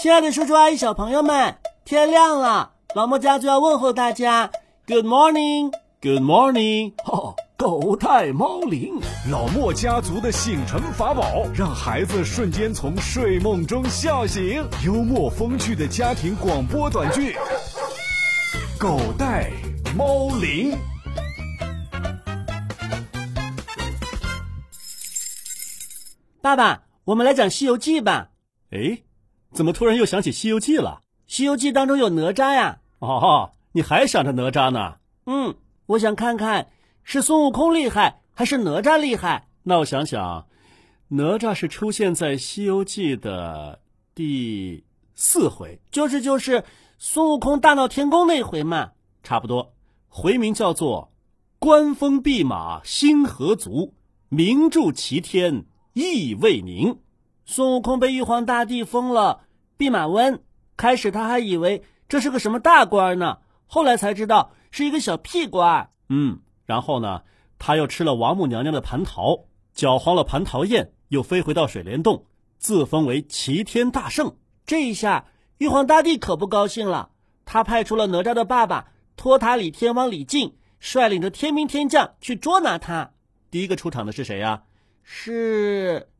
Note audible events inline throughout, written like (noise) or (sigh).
亲爱的叔叔阿姨、小朋友们，天亮了，老莫家族要问候大家，Good morning，Good morning。哦，狗带猫铃，老莫家族的醒神法宝，让孩子瞬间从睡梦中笑醒。幽默风趣的家庭广播短剧，狗带猫铃。爸爸，我们来讲《西游记》吧。哎，怎么突然又想起《西游记》了？《西游记》当中有哪吒呀。哦，你还想着哪吒呢？嗯，我想看看是孙悟空厉害还是哪吒厉害。那我想想，哪吒是出现在《西游记》的第四回，就是就是孙悟空大闹天宫那回嘛。差不多，回名叫做“关风弼马星河足，名著齐天”。意未宁，孙悟空被玉皇大帝封了弼马温。开始他还以为这是个什么大官呢，后来才知道是一个小屁官。嗯，然后呢，他又吃了王母娘娘的蟠桃，搅黄了蟠桃宴，又飞回到水帘洞，自封为齐天大圣。这一下，玉皇大帝可不高兴了，他派出了哪吒的爸爸托塔李天王李靖，率领着天兵天将去捉拿他。第一个出场的是谁呀？是，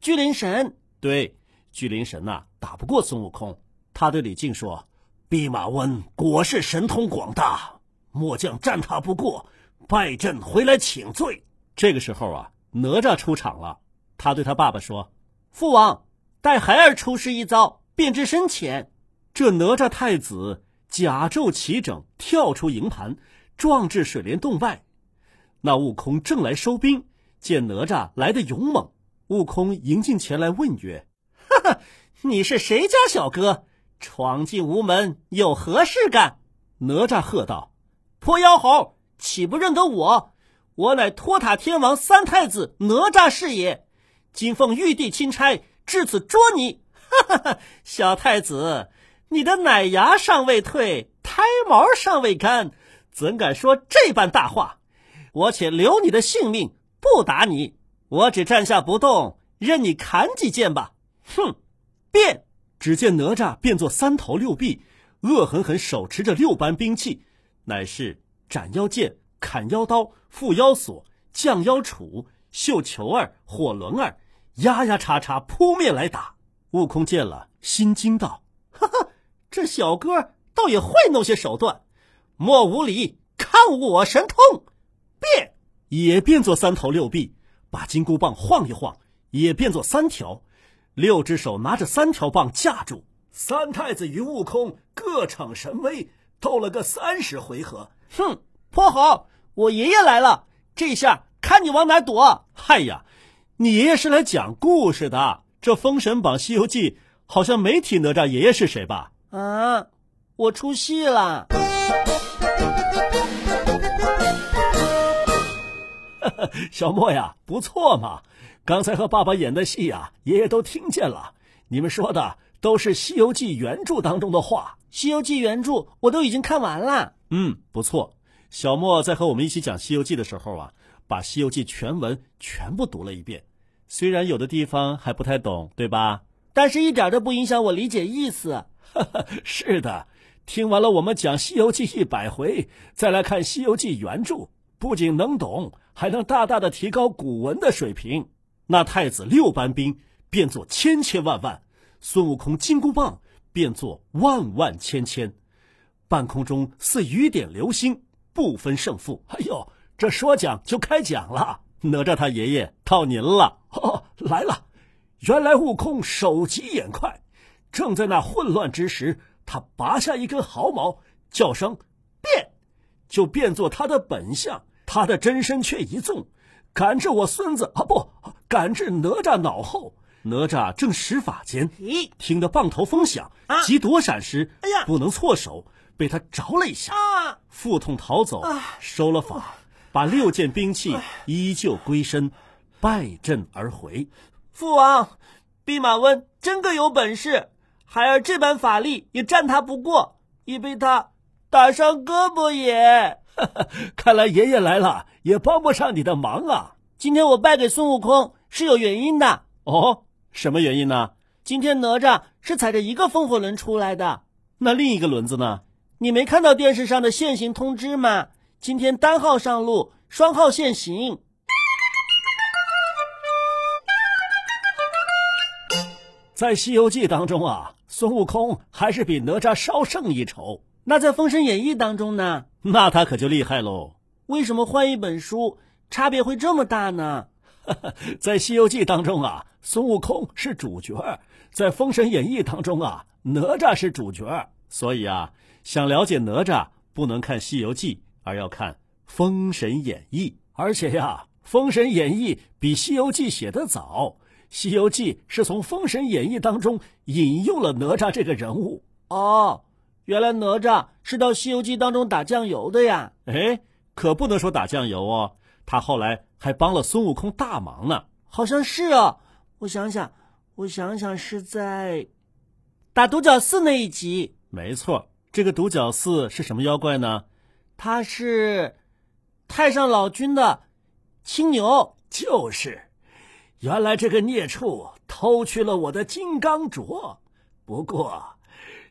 巨灵神。对，巨灵神呐，打不过孙悟空。他对李靖说：“弼马温果是神通广大，末将战他不过，败阵回来请罪。”这个时候啊，哪吒出场了。他对他爸爸说：“父王，待孩儿出师一遭，便知深浅。”这哪吒太子甲胄齐整，跳出营盘，撞至水帘洞外。那悟空正来收兵。见哪吒来的勇猛，悟空迎进前来问曰：“ (laughs) 哈哈，你是谁家小哥？闯进无门有何事干？”哪吒喝道：“破妖猴，岂不认得我？我乃托塔天王三太子哪吒是也。今奉玉帝钦差至此捉你。哈 (laughs) 哈哈，小太子，你的奶牙尚未退，胎毛尚未干，怎敢说这般大话？我且留你的性命。”不打你，我只站下不动，任你砍几剑吧。哼！变！只见哪吒变作三头六臂，恶狠狠手持着六般兵器，乃是斩妖剑、砍妖刀、缚妖锁、降妖杵、绣球儿、火轮儿，压压叉叉扑面来打。悟空见了，心惊道：“哈哈，这小哥倒也会弄些手段。莫无礼，看我神通！变！”也变作三头六臂，把金箍棒晃一晃，也变作三条，六只手拿着三条棒架住。三太子与悟空各逞神威，斗了个三十回合。哼，泼猴！我爷爷来了，这下看你往哪躲！嗨呀，你爷爷是来讲故事的。这《封神榜》《西游记》好像没提哪吒爷爷是谁吧？啊，我出戏了。(laughs) 小莫呀，不错嘛！刚才和爸爸演的戏呀，爷爷都听见了。你们说的都是《西游记》原著当中的话，《西游记》原著我都已经看完了。嗯，不错。小莫在和我们一起讲《西游记》的时候啊，把《西游记》全文全部读了一遍。虽然有的地方还不太懂，对吧？但是一点都不影响我理解意思。(laughs) 是的，听完了我们讲《西游记》一百回，再来看《西游记》原著，不仅能懂。还能大大的提高古文的水平。那太子六班兵变作千千万万，孙悟空金箍棒变作万万千千，半空中似雨点流星，不分胜负。哎呦，这说讲就开讲了。哪吒他爷爷到您了，哦，来了。原来悟空手疾眼快，正在那混乱之时，他拔下一根毫毛，叫声变，就变作他的本相。他的真身却一纵，赶至我孙子啊，不，赶至哪吒脑后。哪吒正施法间，听得棒头风响，急躲闪时，哎呀，不能错手，被他着了一下，腹痛逃走，收了法，把六件兵器依旧归身，败阵而回。父王，弼马温真个有本事，孩儿这般法力也战他不过，已被他打伤胳膊也。哈 (laughs) 哈看来爷爷来了也帮不上你的忙啊！今天我败给孙悟空是有原因的哦。什么原因呢？今天哪吒是踩着一个风火轮出来的，那另一个轮子呢？你没看到电视上的限行通知吗？今天单号上路，双号限行。在《西游记》当中啊，孙悟空还是比哪吒稍胜一筹。那在《封神演义》当中呢？(laughs) 那他可就厉害喽。为什么换一本书，差别会这么大呢？(laughs) 在《西游记》当中啊，孙悟空是主角；在《封神演义》当中啊，哪吒是主角。所以啊，想了解哪吒，不能看《西游记》，而要看《封神演义》。而且呀，《封神演义》比《西游记》写得早。《西游记》是从《封神演义》当中引用了哪吒这个人物哦，原来哪吒是到《西游记》当中打酱油的呀？哎，可不能说打酱油哦，他后来还帮了孙悟空大忙呢。好像是哦，我想想，我想想，是在打独角寺那一集。没错，这个独角寺是什么妖怪呢？他是太上老君的青牛，就是。原来这个孽畜偷去了我的金刚镯，不过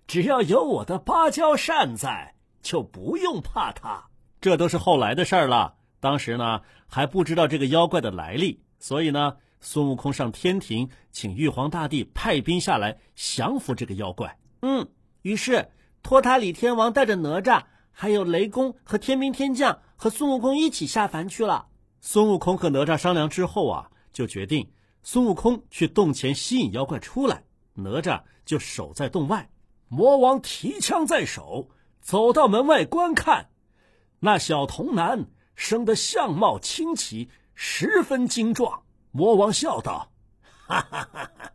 只要有我的芭蕉扇在，就不用怕他。这都是后来的事儿了，当时呢还不知道这个妖怪的来历，所以呢，孙悟空上天庭请玉皇大帝派兵下来降服这个妖怪。嗯，于是托塔李天王带着哪吒，还有雷公和天兵天将和孙悟空一起下凡去了。孙悟空和哪吒商量之后啊。就决定孙悟空去洞前吸引妖怪出来，哪吒就守在洞外。魔王提枪在手，走到门外观看。那小童男生得相貌清奇，十分精壮。魔王笑道：“哈哈哈哈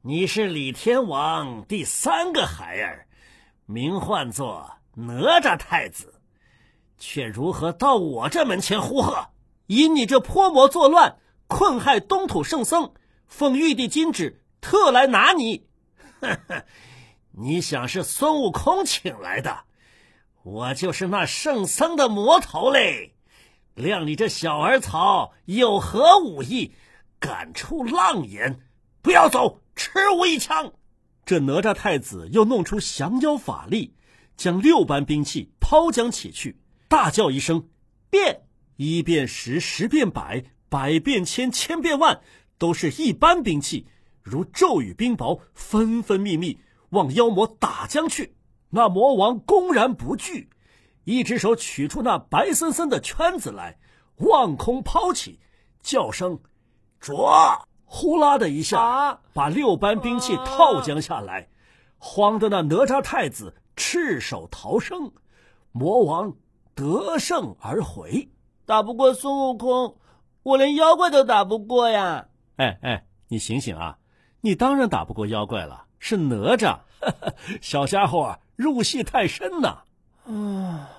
你是李天王第三个孩儿，名唤作哪吒太子，却如何到我这门前呼喝？因你这泼魔作乱！”困害东土圣僧，奉玉帝金旨，特来拿你。呵呵，你想是孙悟空请来的？我就是那圣僧的魔头嘞！量你这小儿草有何武艺，敢出浪言？不要走，吃我一枪！这哪吒太子又弄出降妖法力，将六般兵器抛将起去，大叫一声：“变！”一变十，十变百。百变千，千变万，都是一般兵器，如骤雨冰雹，分分密密往妖魔打将去。那魔王公然不惧，一只手取出那白森森的圈子来，望空抛起，叫声“捉”，呼啦的一下，把六般兵器套将下来，慌得那哪吒太子赤手逃生，魔王得胜而回，打不过孙悟空。我连妖怪都打不过呀！哎哎，你醒醒啊！你当然打不过妖怪了，是哪吒，(laughs) 小家伙入戏太深呐！啊，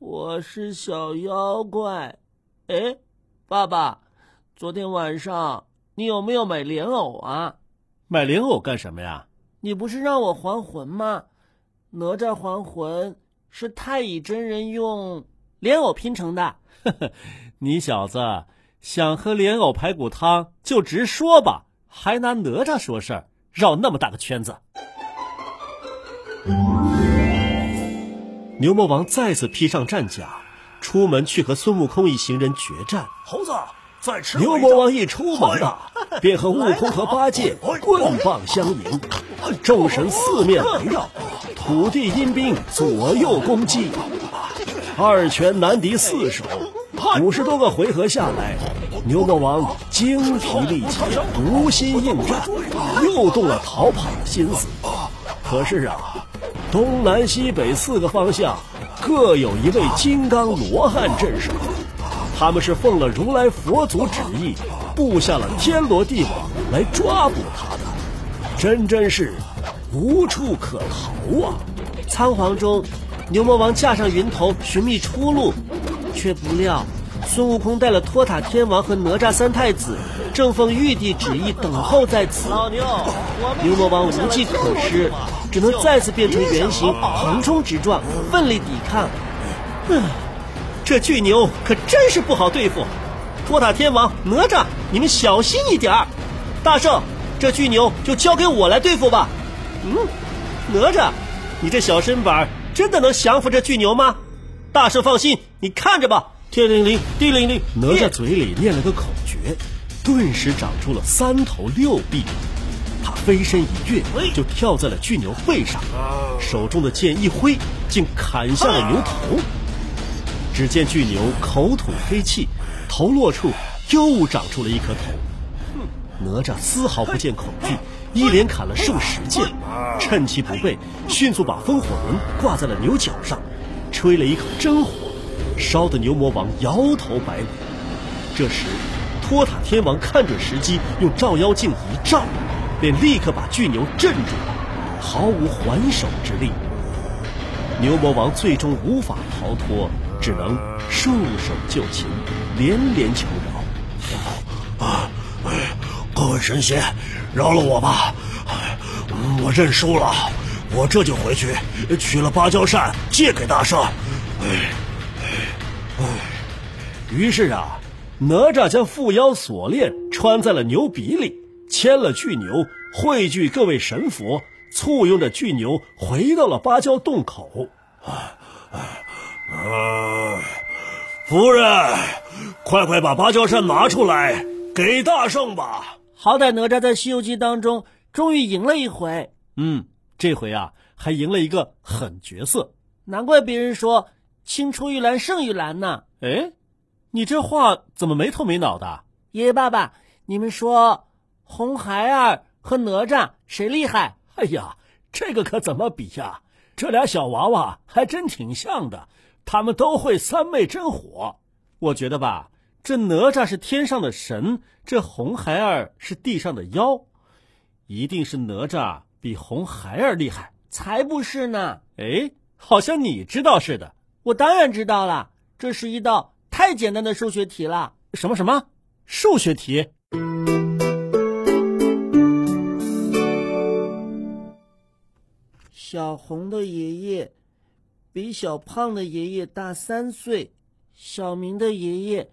我是小妖怪。哎，爸爸，昨天晚上你有没有买莲藕啊？买莲藕干什么呀？你不是让我还魂吗？哪吒还魂是太乙真人用莲藕拼成的。(laughs) 你小子！想喝莲藕排骨汤就直说吧，还拿哪吒说事儿，绕那么大个圈子。牛魔王再次披上战甲，出门去和孙悟空一行人决战。猴子，再吃牛魔王一出门呐，便和悟空和八戒棍棒相迎，众神四面围绕，土地阴兵左右攻击，二拳难敌四手。五十多个回合下来，牛魔王精疲力竭，无心应战，又动了逃跑的心思。可是啊，东南西北四个方向各有一位金刚罗汉镇守，他们是奉了如来佛祖旨意，布下了天罗地网来抓捕他的，真真是无处可逃啊！仓皇中，牛魔王驾上云头寻觅出路。却不料，孙悟空带了托塔天王和哪吒三太子，正奉玉帝旨意等候在此。老牛，牛魔王无计可施，只能再次变成原形，横冲直撞，奋力抵抗。嗯，这巨牛可真是不好对付。托塔天王、哪吒，你们小心一点儿。大圣，这巨牛就交给我来对付吧。嗯，哪吒，你这小身板真的能降服这巨牛吗？大圣放心，你看着吧。天灵灵，地灵灵，哪吒嘴里念了个口诀，顿时长出了三头六臂。他飞身一跃，就跳在了巨牛背上，手中的剑一挥，竟砍下了牛头。只见巨牛口吐黑气，头落处又长出了一颗头。哪吒丝毫不见恐惧，一连砍了数十剑，趁其不备，迅速把风火轮挂在了牛角上，吹了一口真火，烧得牛魔王摇头摆尾。这时，托塔天王看准时机，用照妖镜一照，便立刻把巨牛镇住了，毫无还手之力。牛魔王最终无法逃脱。只能束手就擒，连连求饶。啊，各位神仙，饶了我吧！我认输了，我这就回去取了芭蕉扇借给大圣。哎，于是啊，哪吒将缚妖锁链穿在了牛鼻里，牵了巨牛，汇聚各位神佛，簇拥着巨牛回到了芭蕉洞口。啊啊，夫人，快快把芭蕉扇拿出来给大圣吧！好歹哪吒在《西游记》当中终于赢了一回。嗯，这回啊还赢了一个狠角色，难怪别人说青出于蓝胜于蓝呢。哎，你这话怎么没头没脑的？爷爷爸爸，你们说红孩儿和哪吒谁厉害？哎呀，这个可怎么比呀？这俩小娃娃还真挺像的。他们都会三昧真火，我觉得吧，这哪吒是天上的神，这红孩儿是地上的妖，一定是哪吒比红孩儿厉害，才不是呢！哎，好像你知道似的。我当然知道了，这是一道太简单的数学题了。什么什么数学题？小红的爷爷。比小胖的爷爷大三岁，小明的爷爷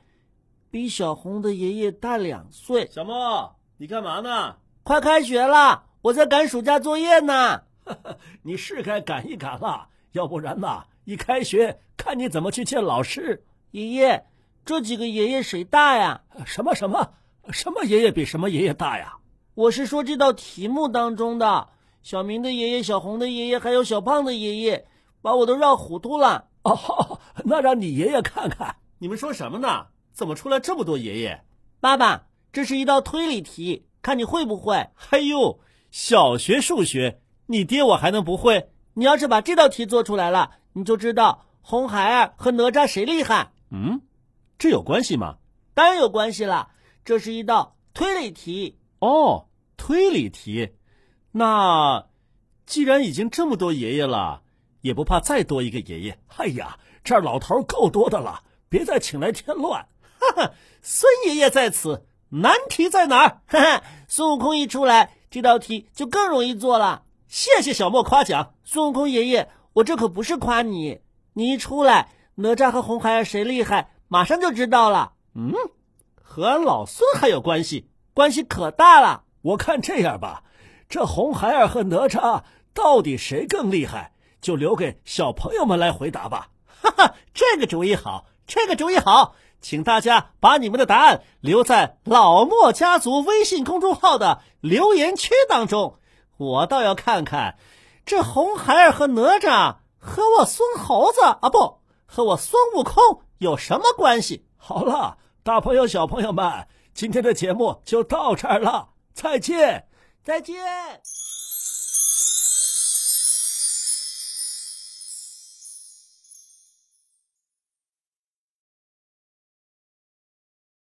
比小红的爷爷大两岁。小莫，你干嘛呢？快开学了，我在赶暑假作业呢。(laughs) 你是该赶一赶了，要不然呐，一开学看你怎么去见老师。爷爷，这几个爷爷谁大呀？什么什么什么爷爷比什么爷爷大呀？我是说这道题目当中的小明的爷爷、小红的爷爷，还有小胖的爷爷。把我都绕糊涂了哦，(laughs) 那让你爷爷看看。你们说什么呢？怎么出来这么多爷爷？爸爸，这是一道推理题，看你会不会。哎呦，小学数学，你爹我还能不会？你要是把这道题做出来了，你就知道红孩儿和哪吒谁厉害。嗯，这有关系吗？当然有关系了，这是一道推理题。哦，推理题。那既然已经这么多爷爷了。也不怕再多一个爷爷。哎呀，这儿老头够多的了，别再请来添乱。哈哈，孙爷爷在此，难题在哪儿？哈哈，孙悟空一出来，这道题就更容易做了。谢谢小莫夸奖，孙悟空爷爷，我这可不是夸你。你一出来，哪吒和红孩儿谁厉害，马上就知道了。嗯，和俺老孙还有关系，关系可大了。我看这样吧，这红孩儿和哪吒到底谁更厉害？就留给小朋友们来回答吧，哈哈，这个主意好，这个主意好，请大家把你们的答案留在老莫家族微信公众号的留言区当中，我倒要看看，这红孩儿和哪吒和我孙猴子啊，不，和我孙悟空有什么关系？好了，大朋友小朋友们，今天的节目就到这儿了，再见，再见。